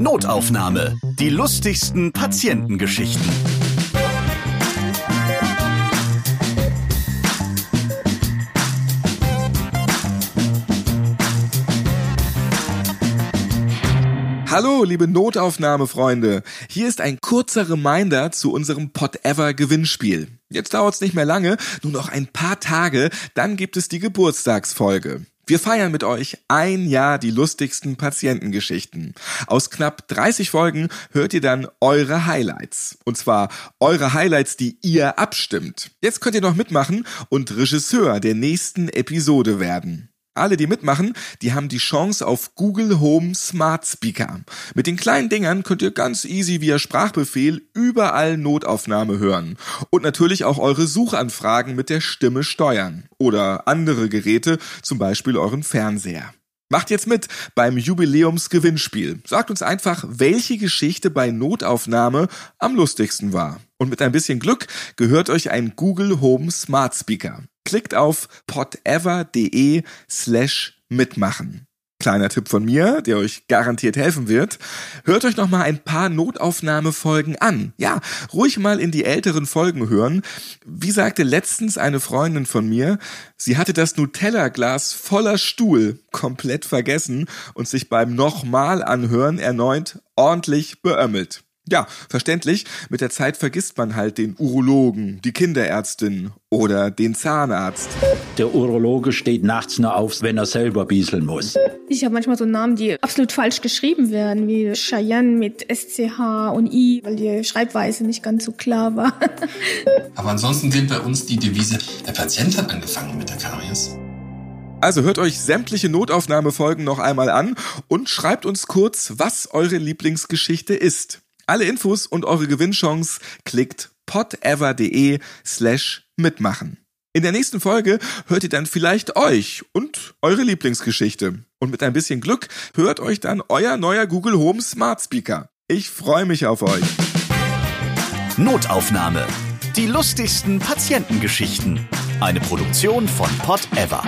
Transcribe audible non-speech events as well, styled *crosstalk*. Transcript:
Notaufnahme. Die lustigsten Patientengeschichten. Hallo, liebe Notaufnahmefreunde. Hier ist ein kurzer Reminder zu unserem Pot Ever Gewinnspiel. Jetzt dauert's nicht mehr lange, nur noch ein paar Tage, dann gibt es die Geburtstagsfolge. Wir feiern mit euch ein Jahr die lustigsten Patientengeschichten. Aus knapp 30 Folgen hört ihr dann eure Highlights. Und zwar eure Highlights, die ihr abstimmt. Jetzt könnt ihr noch mitmachen und Regisseur der nächsten Episode werden. Alle, die mitmachen, die haben die Chance auf Google Home Smart Speaker. Mit den kleinen Dingern könnt ihr ganz easy via Sprachbefehl überall Notaufnahme hören. Und natürlich auch eure Suchanfragen mit der Stimme steuern. Oder andere Geräte, zum Beispiel euren Fernseher. Macht jetzt mit beim Jubiläumsgewinnspiel. Sagt uns einfach, welche Geschichte bei Notaufnahme am lustigsten war. Und mit ein bisschen Glück gehört euch ein Google Home Smart Speaker. Klickt auf potever.de slash mitmachen. Kleiner Tipp von mir, der euch garantiert helfen wird. Hört euch noch mal ein paar Notaufnahmefolgen an. Ja, ruhig mal in die älteren Folgen hören. Wie sagte letztens eine Freundin von mir, sie hatte das Nutella-Glas voller Stuhl komplett vergessen und sich beim nochmal anhören erneut ordentlich beömmelt. Ja, verständlich. Mit der Zeit vergisst man halt den Urologen, die Kinderärztin oder den Zahnarzt. Der Urologe steht nachts nur auf, wenn er selber bieseln muss. Ich habe manchmal so Namen, die absolut falsch geschrieben werden, wie Cheyenne mit SCH und I, weil die Schreibweise nicht ganz so klar war. *laughs* Aber ansonsten gilt bei uns die Devise, der Patient hat angefangen mit der Karies. Also hört euch sämtliche Notaufnahmefolgen noch einmal an und schreibt uns kurz, was eure Lieblingsgeschichte ist. Alle Infos und eure Gewinnchance klickt potever.de slash mitmachen. In der nächsten Folge hört ihr dann vielleicht euch und eure Lieblingsgeschichte. Und mit ein bisschen Glück hört euch dann euer neuer Google Home Smart Speaker. Ich freue mich auf euch. Notaufnahme. Die lustigsten Patientengeschichten. Eine Produktion von Pot Ever.